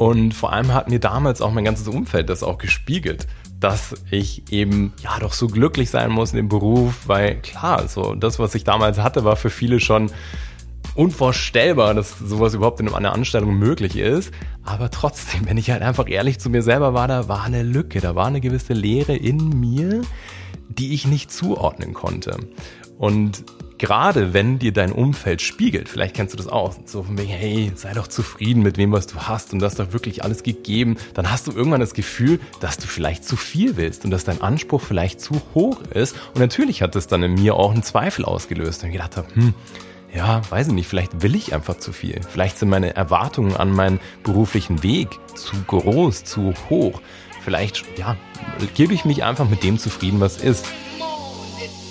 Und vor allem hat mir damals auch mein ganzes Umfeld das auch gespiegelt, dass ich eben ja doch so glücklich sein muss in dem Beruf, weil klar, so das, was ich damals hatte, war für viele schon unvorstellbar, dass sowas überhaupt in einer Anstellung möglich ist. Aber trotzdem, wenn ich halt einfach ehrlich zu mir selber war, da war eine Lücke, da war eine gewisse Leere in mir, die ich nicht zuordnen konnte. Und gerade wenn dir dein Umfeld spiegelt, vielleicht kennst du das auch, so von wegen, hey, sei doch zufrieden mit dem, was du hast und das doch wirklich alles gegeben, dann hast du irgendwann das Gefühl, dass du vielleicht zu viel willst und dass dein Anspruch vielleicht zu hoch ist. Und natürlich hat das dann in mir auch einen Zweifel ausgelöst, und ich gedacht habe, hm, ja, weiß ich nicht, vielleicht will ich einfach zu viel. Vielleicht sind meine Erwartungen an meinen beruflichen Weg zu groß, zu hoch. Vielleicht, ja, gebe ich mich einfach mit dem zufrieden, was ist.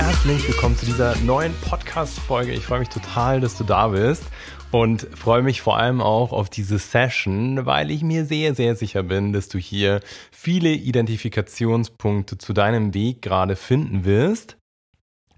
Herzlich willkommen zu dieser neuen Podcast-Folge. Ich freue mich total, dass du da bist und freue mich vor allem auch auf diese Session, weil ich mir sehr, sehr sicher bin, dass du hier viele Identifikationspunkte zu deinem Weg gerade finden wirst.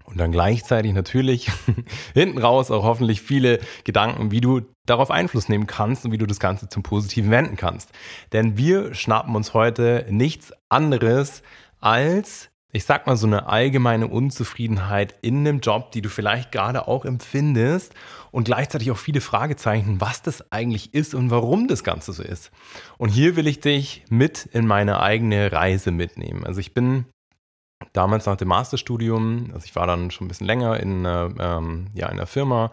Und dann gleichzeitig natürlich hinten raus auch hoffentlich viele Gedanken, wie du darauf Einfluss nehmen kannst und wie du das Ganze zum Positiven wenden kannst. Denn wir schnappen uns heute nichts anderes als ich sag mal, so eine allgemeine Unzufriedenheit in einem Job, die du vielleicht gerade auch empfindest und gleichzeitig auch viele Fragezeichen, was das eigentlich ist und warum das Ganze so ist. Und hier will ich dich mit in meine eigene Reise mitnehmen. Also ich bin damals nach dem Masterstudium, also ich war dann schon ein bisschen länger in, ähm, ja, in einer Firma,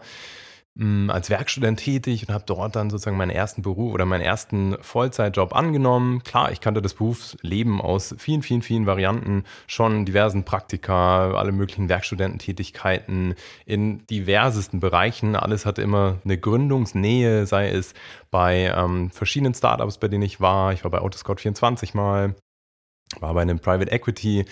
als Werkstudent tätig und habe dort dann sozusagen meinen ersten Beruf oder meinen ersten Vollzeitjob angenommen. Klar, ich kannte das Berufsleben aus vielen, vielen, vielen Varianten, schon diversen Praktika, alle möglichen Werkstudententätigkeiten in diversesten Bereichen. Alles hatte immer eine Gründungsnähe, sei es bei ähm, verschiedenen Startups, bei denen ich war. Ich war bei Autoscout 24 mal, war bei einem Private Equity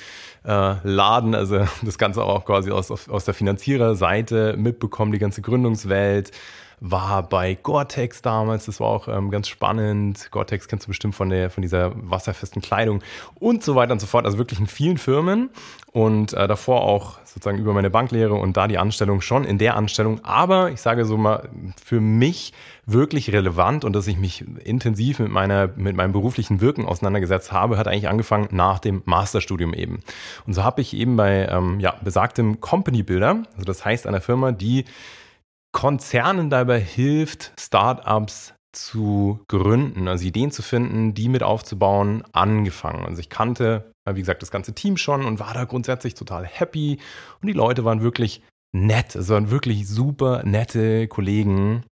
äh, Laden, also das Ganze auch quasi aus, aus der Finanziererseite mitbekommen, die ganze Gründungswelt. War bei Gore-Tex damals, das war auch ähm, ganz spannend. Gore-Tex kennst du bestimmt von, der, von dieser wasserfesten Kleidung und so weiter und so fort. Also wirklich in vielen Firmen und äh, davor auch sozusagen über meine Banklehre und da die Anstellung schon in der Anstellung. Aber ich sage so mal, für mich wirklich relevant und dass ich mich intensiv mit meiner, mit meinem beruflichen Wirken auseinandergesetzt habe, hat eigentlich angefangen nach dem Masterstudium eben. Und so habe ich eben bei ähm, ja, besagtem Company Builder, also das heißt einer Firma, die Konzernen dabei hilft, Startups zu gründen, also Ideen zu finden, die mit aufzubauen, angefangen. Also ich kannte, wie gesagt, das ganze Team schon und war da grundsätzlich total happy und die Leute waren wirklich nett, es waren wirklich super nette Kollegen.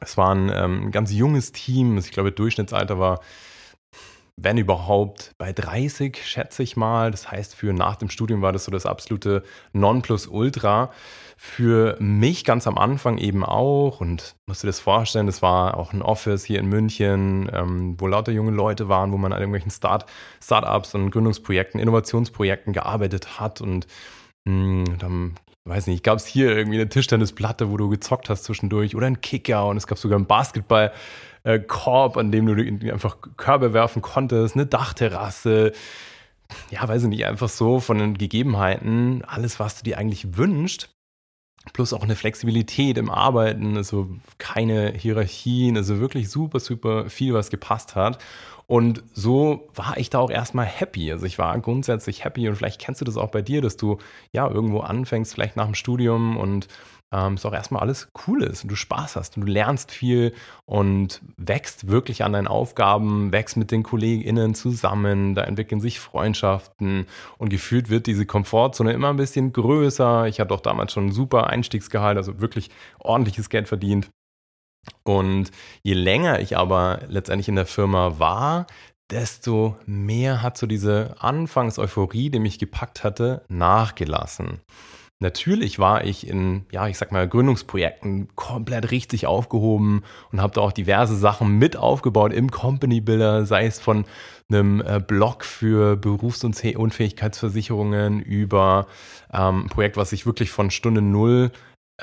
Es war ein ähm, ganz junges Team, ich glaube, Durchschnittsalter war, wenn überhaupt, bei 30, schätze ich mal. Das heißt, für nach dem Studium war das so das absolute Nonplusultra für mich ganz am Anfang eben auch und musst du das vorstellen, das war auch ein Office hier in München, ähm, wo lauter junge Leute waren, wo man an irgendwelchen Start Startups und Gründungsprojekten, Innovationsprojekten gearbeitet hat und mh, hm, dann weiß nicht, gab es hier irgendwie eine Tischtennisplatte, wo du gezockt hast zwischendurch oder ein Kicker und es gab sogar einen Basketballkorb, an dem du einfach Körbe werfen konntest, eine Dachterrasse, ja, weiß ich nicht, einfach so von den Gegebenheiten, alles, was du dir eigentlich wünschst. Plus auch eine Flexibilität im Arbeiten, also keine Hierarchien, also wirklich super, super viel, was gepasst hat. Und so war ich da auch erstmal happy. Also ich war grundsätzlich happy und vielleicht kennst du das auch bei dir, dass du ja irgendwo anfängst, vielleicht nach dem Studium und ähm, es auch erstmal alles cool ist und du Spaß hast und du lernst viel und wächst wirklich an deinen Aufgaben, wächst mit den KollegInnen zusammen, da entwickeln sich Freundschaften und gefühlt wird diese Komfortzone immer ein bisschen größer. Ich hatte auch damals schon ein super Einstiegsgehalt, also wirklich ordentliches Geld verdient. Und je länger ich aber letztendlich in der Firma war, desto mehr hat so diese Anfangseuphorie, die mich gepackt hatte, nachgelassen. Natürlich war ich in, ja, ich sag mal, Gründungsprojekten komplett richtig aufgehoben und habe da auch diverse Sachen mit aufgebaut im Company Builder, sei es von einem äh, Blog für Berufsunfähigkeitsversicherungen über ähm, ein Projekt, was ich wirklich von Stunde Null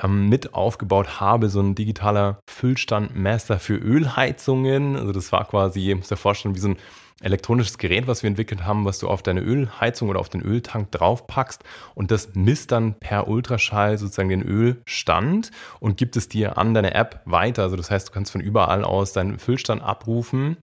ähm, mit aufgebaut habe, so ein digitaler Füllstandmesser für Ölheizungen. Also das war quasi, muss dir vorstellen, wie so ein elektronisches Gerät, was wir entwickelt haben, was du auf deine Ölheizung oder auf den Öltank draufpackst und das misst dann per Ultraschall sozusagen den Ölstand und gibt es dir an deine App weiter. Also das heißt, du kannst von überall aus deinen Füllstand abrufen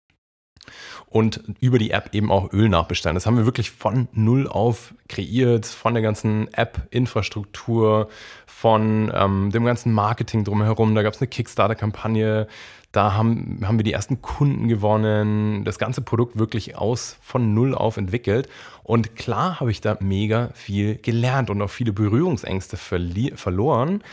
und über die App eben auch Öl nachbestellen. Das haben wir wirklich von null auf kreiert, von der ganzen App-Infrastruktur, von ähm, dem ganzen Marketing drumherum. Da gab es eine Kickstarter-Kampagne, da haben, haben wir die ersten Kunden gewonnen, das ganze Produkt wirklich aus von null auf entwickelt. Und klar habe ich da mega viel gelernt und auch viele Berührungsängste verloren.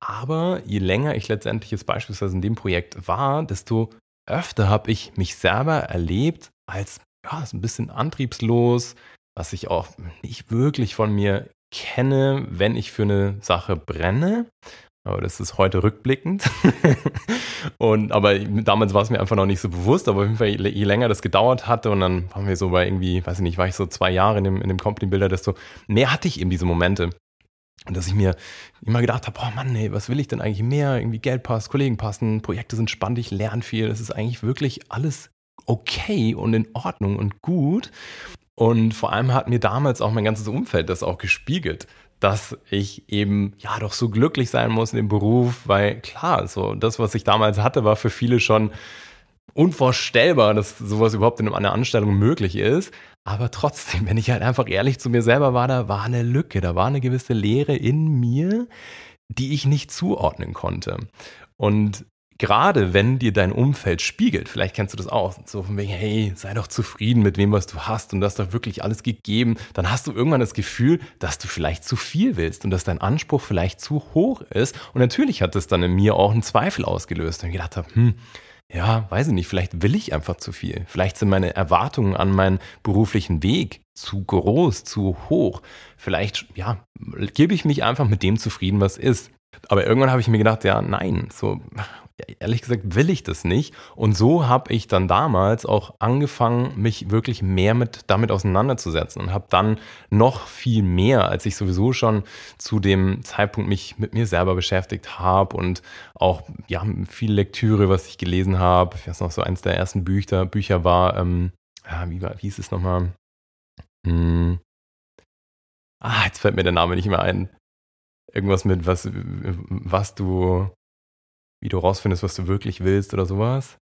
Aber je länger ich letztendlich jetzt beispielsweise in dem Projekt war, desto öfter habe ich mich selber erlebt als ja, so ein bisschen antriebslos, was ich auch nicht wirklich von mir kenne, wenn ich für eine Sache brenne. Aber das ist heute rückblickend. und, aber damals war es mir einfach noch nicht so bewusst. Aber auf jeden Fall, je, länger das gedauert hatte und dann waren wir so bei irgendwie, weiß ich nicht, war ich so zwei Jahre in dem, in dem Company Builder, desto mehr hatte ich eben diese Momente. Und dass ich mir immer gedacht habe, oh Mann, ey, was will ich denn eigentlich mehr? Irgendwie Geld passt, Kollegen passen, Projekte sind spannend, ich lerne viel. Das ist eigentlich wirklich alles okay und in Ordnung und gut. Und vor allem hat mir damals auch mein ganzes Umfeld das auch gespiegelt dass ich eben ja doch so glücklich sein muss in dem Beruf, weil klar, so das, was ich damals hatte, war für viele schon unvorstellbar, dass sowas überhaupt in einer Anstellung möglich ist. Aber trotzdem, wenn ich halt einfach ehrlich zu mir selber war, da war eine Lücke, da war eine gewisse Leere in mir, die ich nicht zuordnen konnte. Und gerade wenn dir dein Umfeld spiegelt, vielleicht kennst du das auch, so von wegen, hey, sei doch zufrieden mit dem, was du hast und du hast doch wirklich alles gegeben, dann hast du irgendwann das Gefühl, dass du vielleicht zu viel willst und dass dein Anspruch vielleicht zu hoch ist. Und natürlich hat das dann in mir auch einen Zweifel ausgelöst und ich gedacht habe, hm, ja, weiß ich nicht, vielleicht will ich einfach zu viel. Vielleicht sind meine Erwartungen an meinen beruflichen Weg zu groß, zu hoch. Vielleicht, ja, gebe ich mich einfach mit dem zufrieden, was ist. Aber irgendwann habe ich mir gedacht, ja, nein, so ehrlich gesagt will ich das nicht. Und so habe ich dann damals auch angefangen, mich wirklich mehr mit damit auseinanderzusetzen und habe dann noch viel mehr, als ich sowieso schon zu dem Zeitpunkt mich mit mir selber beschäftigt habe und auch ja viel Lektüre, was ich gelesen habe. Ich weiß noch so eins der ersten Bücher, Bücher war, ähm, ja, wie, war, wie hieß es nochmal? Hm. Ah, jetzt fällt mir der Name nicht mehr ein. Irgendwas mit was, was du wie du rausfindest, was du wirklich willst oder sowas.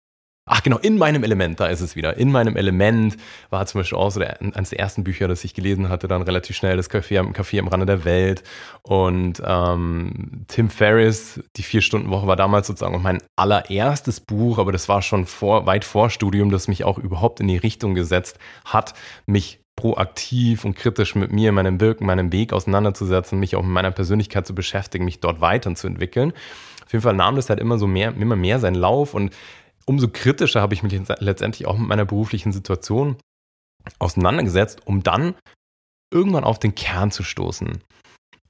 Ach genau, in meinem Element, da ist es wieder. In meinem Element war zum Beispiel auch so der, eines der ersten Bücher, das ich gelesen hatte, dann relativ schnell das Café, Café am Rande der Welt. Und ähm, Tim Ferriss, die Vier-Stunden-Woche war damals sozusagen mein allererstes Buch, aber das war schon vor, weit vor Studium, das mich auch überhaupt in die Richtung gesetzt hat, mich proaktiv und kritisch mit mir, meinem Wirken, meinem Weg auseinanderzusetzen, mich auch mit meiner Persönlichkeit zu beschäftigen, mich dort weiterzuentwickeln. Auf jeden Fall nahm das halt immer so mehr, immer mehr seinen Lauf und umso kritischer habe ich mich letztendlich auch mit meiner beruflichen Situation auseinandergesetzt, um dann irgendwann auf den Kern zu stoßen.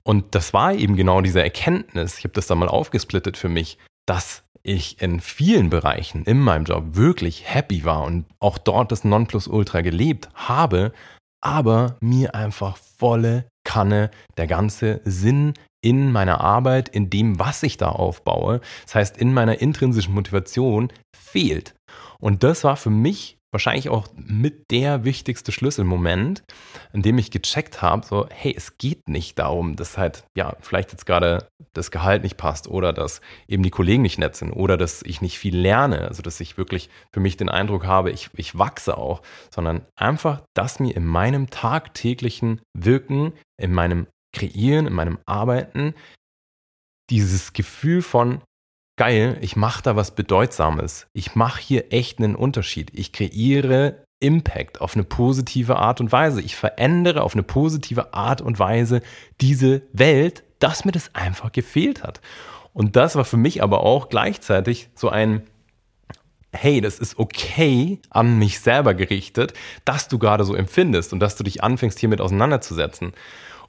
Und das war eben genau diese Erkenntnis, ich habe das dann mal aufgesplittet für mich, dass ich in vielen Bereichen in meinem Job wirklich happy war und auch dort das Nonplusultra gelebt habe, aber mir einfach volle Kanne der ganze Sinn in meiner Arbeit, in dem, was ich da aufbaue, das heißt in meiner intrinsischen Motivation, fehlt. Und das war für mich wahrscheinlich auch mit der wichtigste Schlüsselmoment, in dem ich gecheckt habe, so, hey, es geht nicht darum, dass halt, ja, vielleicht jetzt gerade das Gehalt nicht passt oder dass eben die Kollegen nicht nett sind oder dass ich nicht viel lerne, also dass ich wirklich für mich den Eindruck habe, ich, ich wachse auch, sondern einfach, dass mir in meinem tagtäglichen Wirken, in meinem Kreieren, in meinem Arbeiten dieses Gefühl von, geil, ich mache da was Bedeutsames. Ich mache hier echt einen Unterschied. Ich kreiere Impact auf eine positive Art und Weise. Ich verändere auf eine positive Art und Weise diese Welt, dass mir das einfach gefehlt hat. Und das war für mich aber auch gleichzeitig so ein, hey, das ist okay an mich selber gerichtet, dass du gerade so empfindest und dass du dich anfängst, hiermit auseinanderzusetzen.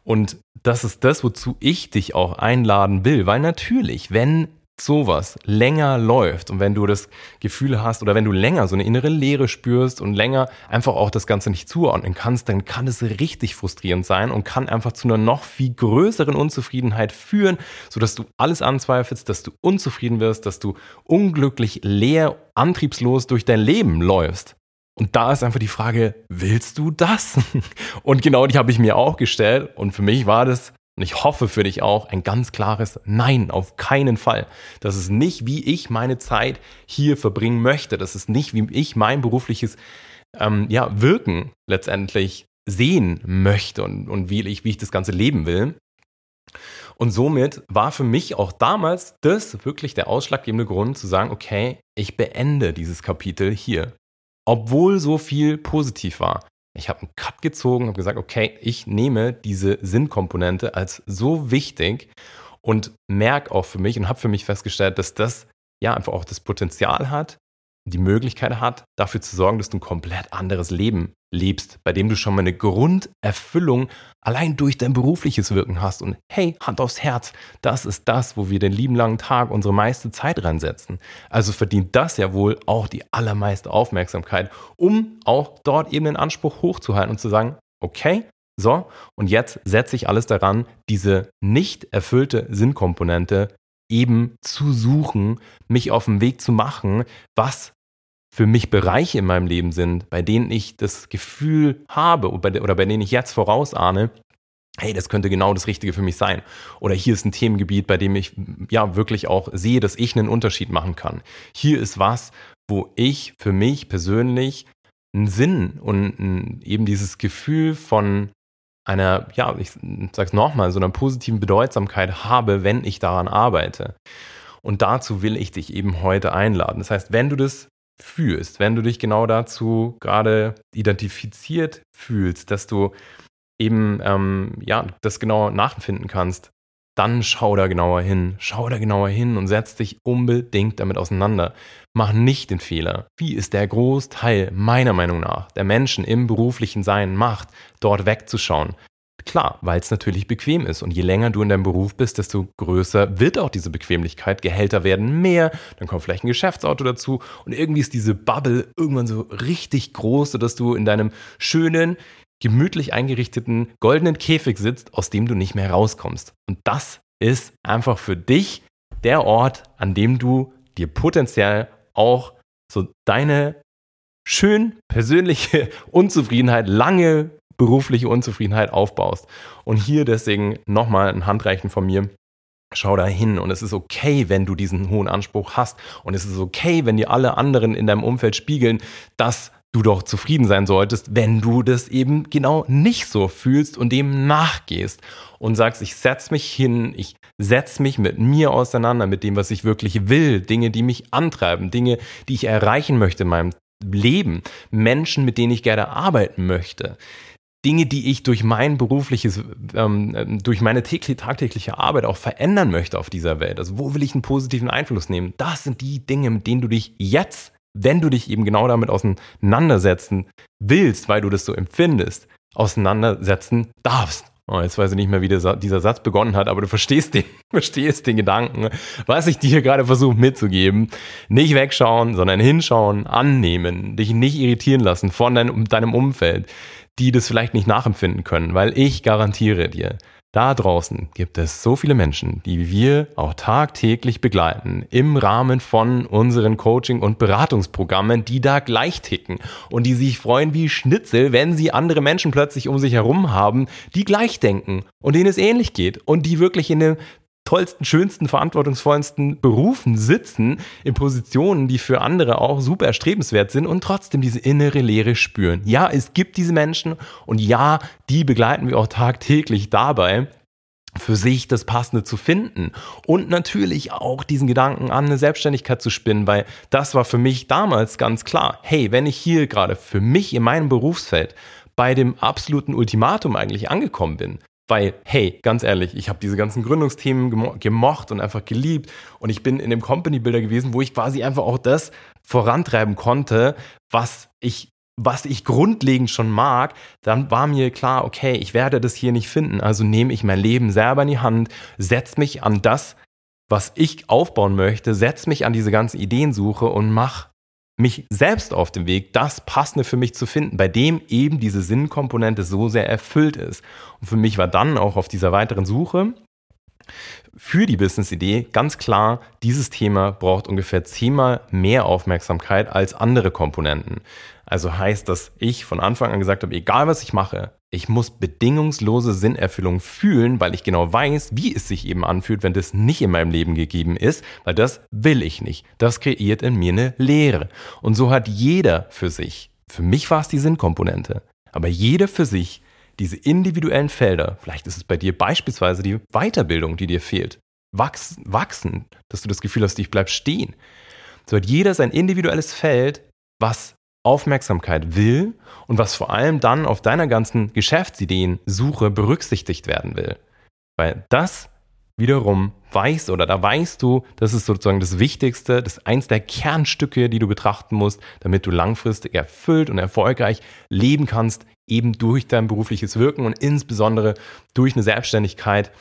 Und das ist das, wozu ich dich auch einladen will, weil natürlich, wenn sowas länger läuft und wenn du das Gefühl hast oder wenn du länger so eine innere Leere spürst und länger einfach auch das Ganze nicht zuordnen kannst, dann kann es richtig frustrierend sein und kann einfach zu einer noch viel größeren Unzufriedenheit führen, sodass du alles anzweifelst, dass du unzufrieden wirst, dass du unglücklich, leer, antriebslos durch dein Leben läufst. Und da ist einfach die Frage, willst du das? Und genau die habe ich mir auch gestellt. Und für mich war das und ich hoffe für dich auch ein ganz klares Nein, auf keinen Fall. Das ist nicht, wie ich meine Zeit hier verbringen möchte. Das ist nicht, wie ich mein berufliches ähm, ja, Wirken letztendlich sehen möchte und, und wie, ich, wie ich das Ganze leben will. Und somit war für mich auch damals das wirklich der ausschlaggebende Grund zu sagen, okay, ich beende dieses Kapitel hier. Obwohl so viel positiv war. Ich habe einen Cut gezogen, habe gesagt, okay, ich nehme diese Sinnkomponente als so wichtig und merke auch für mich und habe für mich festgestellt, dass das ja einfach auch das Potenzial hat, die Möglichkeit hat, dafür zu sorgen, dass du ein komplett anderes Leben lebst, bei dem du schon mal eine Grunderfüllung allein durch dein berufliches Wirken hast. Und hey, Hand aufs Herz, das ist das, wo wir den lieben langen Tag unsere meiste Zeit reinsetzen. Also verdient das ja wohl auch die allermeiste Aufmerksamkeit, um auch dort eben den Anspruch hochzuhalten und zu sagen, okay, so, und jetzt setze ich alles daran, diese nicht erfüllte Sinnkomponente eben zu suchen, mich auf den Weg zu machen, was für mich Bereiche in meinem Leben sind, bei denen ich das Gefühl habe oder bei, denen ich jetzt vorausahne, hey, das könnte genau das Richtige für mich sein. Oder hier ist ein Themengebiet, bei dem ich ja wirklich auch sehe, dass ich einen Unterschied machen kann. Hier ist was, wo ich für mich persönlich einen Sinn und eben dieses Gefühl von einer, ja, ich sag's nochmal, so einer positiven Bedeutsamkeit habe, wenn ich daran arbeite. Und dazu will ich dich eben heute einladen. Das heißt, wenn du das fühlst, wenn du dich genau dazu gerade identifiziert fühlst, dass du eben ähm, ja das genau nachempfinden kannst, dann schau da genauer hin, schau da genauer hin und setz dich unbedingt damit auseinander. Mach nicht den Fehler, wie es der Großteil meiner Meinung nach der Menschen im beruflichen Sein macht, dort wegzuschauen, Klar, weil es natürlich bequem ist. Und je länger du in deinem Beruf bist, desto größer wird auch diese Bequemlichkeit. Gehälter werden mehr, dann kommt vielleicht ein Geschäftsauto dazu. Und irgendwie ist diese Bubble irgendwann so richtig groß, sodass du in deinem schönen, gemütlich eingerichteten goldenen Käfig sitzt, aus dem du nicht mehr rauskommst. Und das ist einfach für dich der Ort, an dem du dir potenziell auch so deine schön persönliche Unzufriedenheit lange berufliche Unzufriedenheit aufbaust. Und hier deswegen nochmal ein Handreichen von mir. Schau da hin und es ist okay, wenn du diesen hohen Anspruch hast und es ist okay, wenn dir alle anderen in deinem Umfeld spiegeln, dass du doch zufrieden sein solltest, wenn du das eben genau nicht so fühlst und dem nachgehst und sagst, ich setz mich hin, ich setz mich mit mir auseinander, mit dem, was ich wirklich will, Dinge, die mich antreiben, Dinge, die ich erreichen möchte in meinem Leben, Menschen, mit denen ich gerne arbeiten möchte. Dinge, die ich durch mein berufliches, ähm, durch meine tägliche, tagtägliche Arbeit auch verändern möchte auf dieser Welt. Also wo will ich einen positiven Einfluss nehmen? Das sind die Dinge, mit denen du dich jetzt, wenn du dich eben genau damit auseinandersetzen willst, weil du das so empfindest, auseinandersetzen darfst. Oh, jetzt weiß ich nicht mehr, wie dieser, Satz begonnen hat, aber du verstehst den, verstehst den Gedanken, was ich dir gerade versuche mitzugeben. Nicht wegschauen, sondern hinschauen, annehmen, dich nicht irritieren lassen von deinem, deinem Umfeld die das vielleicht nicht nachempfinden können, weil ich garantiere dir, da draußen gibt es so viele Menschen, die wir auch tagtäglich begleiten im Rahmen von unseren Coaching- und Beratungsprogrammen, die da gleich ticken und die sich freuen wie Schnitzel, wenn sie andere Menschen plötzlich um sich herum haben, die gleich denken und denen es ähnlich geht und die wirklich in einem tollsten, schönsten, verantwortungsvollsten Berufen sitzen, in Positionen, die für andere auch super erstrebenswert sind und trotzdem diese innere Leere spüren. Ja, es gibt diese Menschen und ja, die begleiten wir auch tagtäglich dabei, für sich das Passende zu finden und natürlich auch diesen Gedanken an eine Selbstständigkeit zu spinnen, weil das war für mich damals ganz klar. Hey, wenn ich hier gerade für mich in meinem Berufsfeld bei dem absoluten Ultimatum eigentlich angekommen bin, weil, hey, ganz ehrlich, ich habe diese ganzen Gründungsthemen gemocht und einfach geliebt. Und ich bin in dem Company Builder gewesen, wo ich quasi einfach auch das vorantreiben konnte, was ich was ich grundlegend schon mag, dann war mir klar, okay, ich werde das hier nicht finden. Also nehme ich mein Leben selber in die Hand, setze mich an das, was ich aufbauen möchte, setze mich an diese ganze Ideensuche und mach mich selbst auf den Weg, das Passende für mich zu finden, bei dem eben diese Sinnkomponente so sehr erfüllt ist. Und für mich war dann auch auf dieser weiteren Suche für die Business-Idee ganz klar, dieses Thema braucht ungefähr zehnmal mehr Aufmerksamkeit als andere Komponenten. Also heißt, dass ich von Anfang an gesagt habe, egal was ich mache, ich muss bedingungslose Sinnerfüllung fühlen, weil ich genau weiß, wie es sich eben anfühlt, wenn das nicht in meinem Leben gegeben ist, weil das will ich nicht. Das kreiert in mir eine Leere. Und so hat jeder für sich, für mich war es die Sinnkomponente, aber jeder für sich diese individuellen Felder, vielleicht ist es bei dir beispielsweise die Weiterbildung, die dir fehlt, wachsen, wachsen dass du das Gefühl hast, ich bleib stehen. So hat jeder sein individuelles Feld, was Aufmerksamkeit will und was vor allem dann auf deiner ganzen Geschäftsideen-Suche berücksichtigt werden will. Weil das wiederum weißt oder da weißt du, das ist sozusagen das Wichtigste, das ist eins der Kernstücke, die du betrachten musst, damit du langfristig erfüllt und erfolgreich leben kannst, eben durch dein berufliches Wirken und insbesondere durch eine Selbstständigkeit.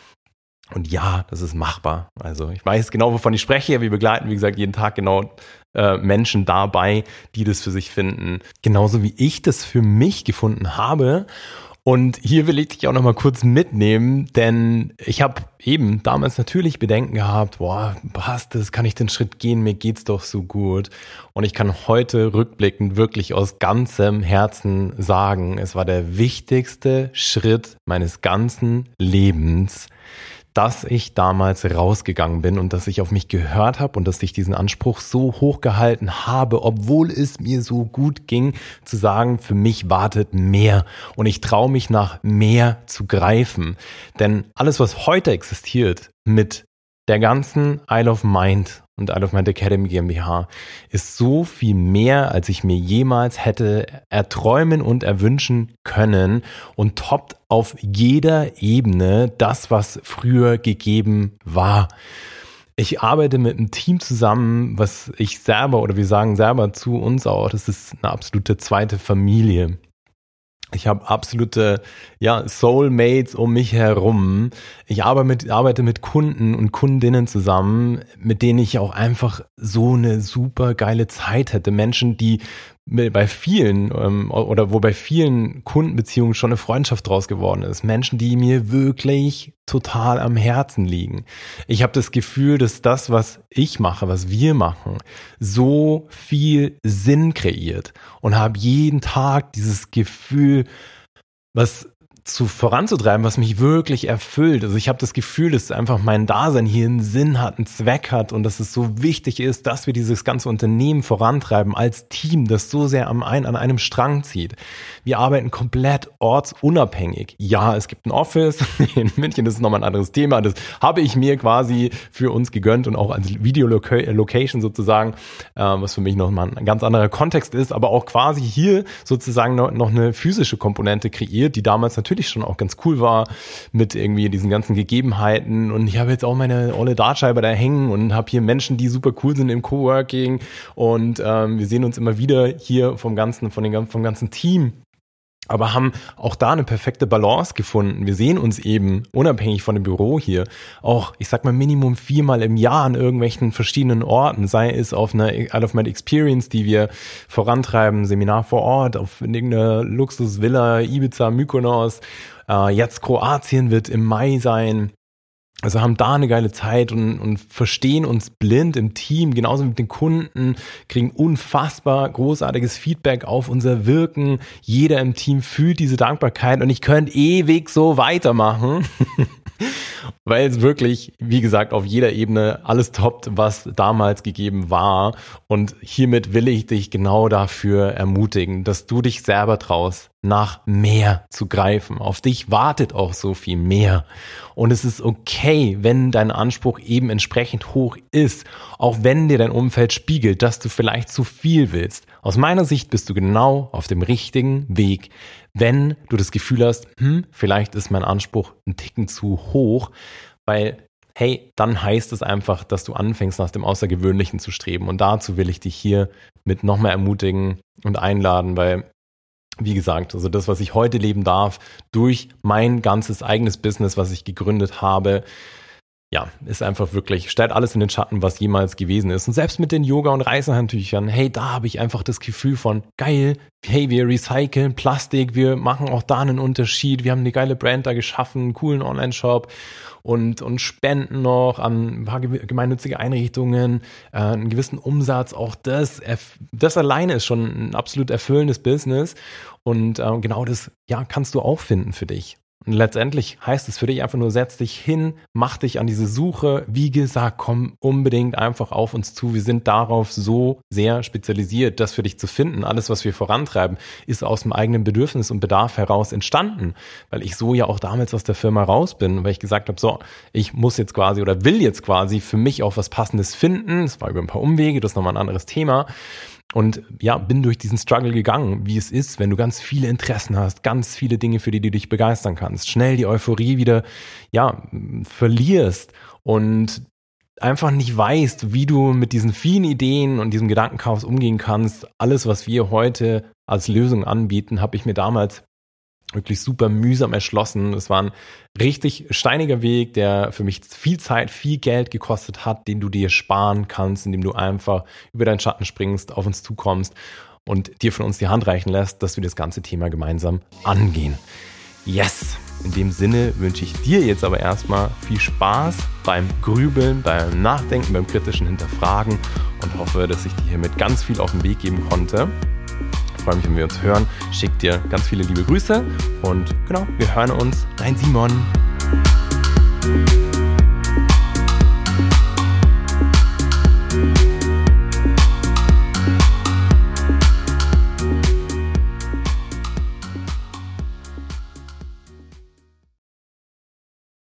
Und ja, das ist machbar. Also ich weiß genau, wovon ich spreche. Wir begleiten, wie gesagt, jeden Tag genau äh, Menschen dabei, die das für sich finden. Genauso wie ich das für mich gefunden habe. Und hier will ich dich auch nochmal kurz mitnehmen, denn ich habe eben damals natürlich Bedenken gehabt, boah, passt das, kann ich den Schritt gehen, mir geht's doch so gut. Und ich kann heute rückblickend wirklich aus ganzem Herzen sagen, es war der wichtigste Schritt meines ganzen Lebens, dass ich damals rausgegangen bin und dass ich auf mich gehört habe und dass ich diesen Anspruch so hoch gehalten habe, obwohl es mir so gut ging, zu sagen, für mich wartet mehr und ich traue mich nach mehr zu greifen. Denn alles, was heute existiert mit der ganzen Isle of Mind und Isle of Mind Academy GmbH ist so viel mehr, als ich mir jemals hätte erträumen und erwünschen können und toppt auf jeder Ebene das, was früher gegeben war. Ich arbeite mit einem Team zusammen, was ich selber oder wir sagen selber zu uns auch, das ist eine absolute zweite Familie. Ich habe absolute ja, Soulmates um mich herum. Ich arbeite mit, arbeite mit Kunden und Kundinnen zusammen, mit denen ich auch einfach so eine super geile Zeit hätte. Menschen, die bei vielen ähm, oder wo bei vielen Kundenbeziehungen schon eine Freundschaft draus geworden ist. Menschen, die mir wirklich total am Herzen liegen. Ich habe das Gefühl, dass das, was ich mache, was wir machen, so viel Sinn kreiert und habe jeden Tag dieses Gefühl, was zu voranzutreiben, was mich wirklich erfüllt. Also ich habe das Gefühl, dass einfach mein Dasein hier einen Sinn hat, einen Zweck hat und dass es so wichtig ist, dass wir dieses ganze Unternehmen vorantreiben als Team, das so sehr am ein, an einem Strang zieht. Wir arbeiten komplett ortsunabhängig. Ja, es gibt ein Office in München, das ist nochmal ein anderes Thema. Das habe ich mir quasi für uns gegönnt und auch als Videolocation sozusagen, äh, was für mich nochmal ein ganz anderer Kontext ist, aber auch quasi hier sozusagen noch eine physische Komponente kreiert, die damals natürlich natürlich schon auch ganz cool war mit irgendwie diesen ganzen Gegebenheiten. Und ich habe jetzt auch meine olle Dartscheibe da hängen und habe hier Menschen, die super cool sind im Coworking. Und ähm, wir sehen uns immer wieder hier vom ganzen, von den, vom ganzen Team aber haben auch da eine perfekte Balance gefunden. Wir sehen uns eben unabhängig von dem Büro hier auch, ich sag mal, Minimum viermal im Jahr an irgendwelchen verschiedenen Orten, sei es auf einer Out of My Experience, die wir vorantreiben, Seminar vor Ort, auf irgendeiner Luxusvilla, Ibiza, Mykonos, äh, jetzt Kroatien wird im Mai sein. Also haben da eine geile Zeit und, und verstehen uns blind im Team, genauso mit den Kunden, kriegen unfassbar großartiges Feedback auf unser Wirken. Jeder im Team fühlt diese Dankbarkeit und ich könnte ewig so weitermachen. weil es wirklich, wie gesagt, auf jeder Ebene alles toppt, was damals gegeben war. Und hiermit will ich dich genau dafür ermutigen, dass du dich selber traust, nach mehr zu greifen. Auf dich wartet auch so viel mehr. Und es ist okay, wenn dein Anspruch eben entsprechend hoch ist, auch wenn dir dein Umfeld spiegelt, dass du vielleicht zu viel willst. Aus meiner Sicht bist du genau auf dem richtigen Weg, wenn du das Gefühl hast, hm, vielleicht ist mein Anspruch ein Ticken zu hoch, weil hey, dann heißt es einfach, dass du anfängst, nach dem Außergewöhnlichen zu streben. Und dazu will ich dich hier mit nochmal ermutigen und einladen, weil wie gesagt, also das, was ich heute leben darf, durch mein ganzes eigenes Business, was ich gegründet habe, ja, ist einfach wirklich, stellt alles in den Schatten, was jemals gewesen ist. Und selbst mit den Yoga- und Reisehandtüchern, hey, da habe ich einfach das Gefühl von, geil, hey, wir recyceln Plastik, wir machen auch da einen Unterschied, wir haben eine geile Brand da geschaffen, einen coolen Online-Shop und, und spenden noch an ein paar gemeinnützige Einrichtungen, äh, einen gewissen Umsatz, auch das, das alleine ist schon ein absolut erfüllendes Business. Und äh, genau das, ja, kannst du auch finden für dich. Und letztendlich heißt es für dich einfach nur, setz dich hin, mach dich an diese Suche. Wie gesagt, komm unbedingt einfach auf uns zu. Wir sind darauf so sehr spezialisiert, das für dich zu finden. Alles, was wir vorantreiben, ist aus dem eigenen Bedürfnis und Bedarf heraus entstanden, weil ich so ja auch damals aus der Firma raus bin, weil ich gesagt habe, so, ich muss jetzt quasi oder will jetzt quasi für mich auch was Passendes finden. Das war über ein paar Umwege, das ist nochmal ein anderes Thema. Und ja, bin durch diesen Struggle gegangen, wie es ist, wenn du ganz viele Interessen hast, ganz viele Dinge, für die du dich begeistern kannst, schnell die Euphorie wieder, ja, verlierst und einfach nicht weißt, wie du mit diesen vielen Ideen und diesem Gedankenchaos umgehen kannst. Alles, was wir heute als Lösung anbieten, habe ich mir damals wirklich super mühsam erschlossen. Es war ein richtig steiniger Weg, der für mich viel Zeit, viel Geld gekostet hat, den du dir sparen kannst, indem du einfach über deinen Schatten springst, auf uns zukommst und dir von uns die Hand reichen lässt, dass wir das ganze Thema gemeinsam angehen. Yes! In dem Sinne wünsche ich dir jetzt aber erstmal viel Spaß beim Grübeln, beim Nachdenken, beim kritischen Hinterfragen und hoffe, dass ich dir hiermit ganz viel auf den Weg geben konnte freue mich, wenn wir uns hören. Schick dir ganz viele liebe Grüße und genau, wir hören uns. Dein Simon.